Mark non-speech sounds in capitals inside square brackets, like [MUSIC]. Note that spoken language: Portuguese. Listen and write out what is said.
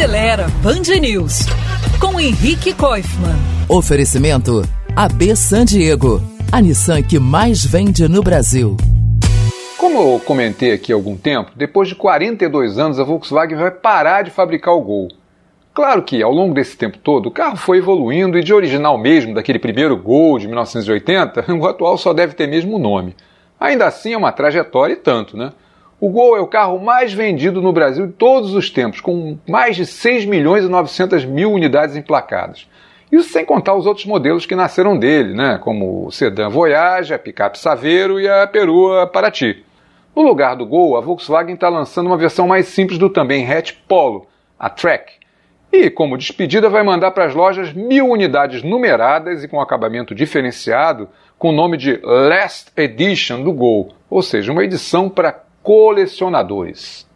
Acelera Band News com Henrique Koifman. Oferecimento AB San Diego, a Nissan que mais vende no Brasil. Como eu comentei aqui há algum tempo, depois de 42 anos a Volkswagen vai parar de fabricar o Gol. Claro que ao longo desse tempo todo o carro foi evoluindo e de original mesmo, daquele primeiro Gol de 1980, [LAUGHS] o atual só deve ter mesmo o nome. Ainda assim é uma trajetória e tanto, né? O Gol é o carro mais vendido no Brasil de todos os tempos, com mais de 6 milhões e 900 mil unidades emplacadas. Isso sem contar os outros modelos que nasceram dele, né? como o sedã Voyage, a picape Saveiro e a perua Paraty. No lugar do Gol, a Volkswagen está lançando uma versão mais simples do também hatch Polo, a Track. E, como despedida, vai mandar para as lojas mil unidades numeradas e com acabamento diferenciado, com o nome de Last Edition do Gol, ou seja, uma edição para colecionadores.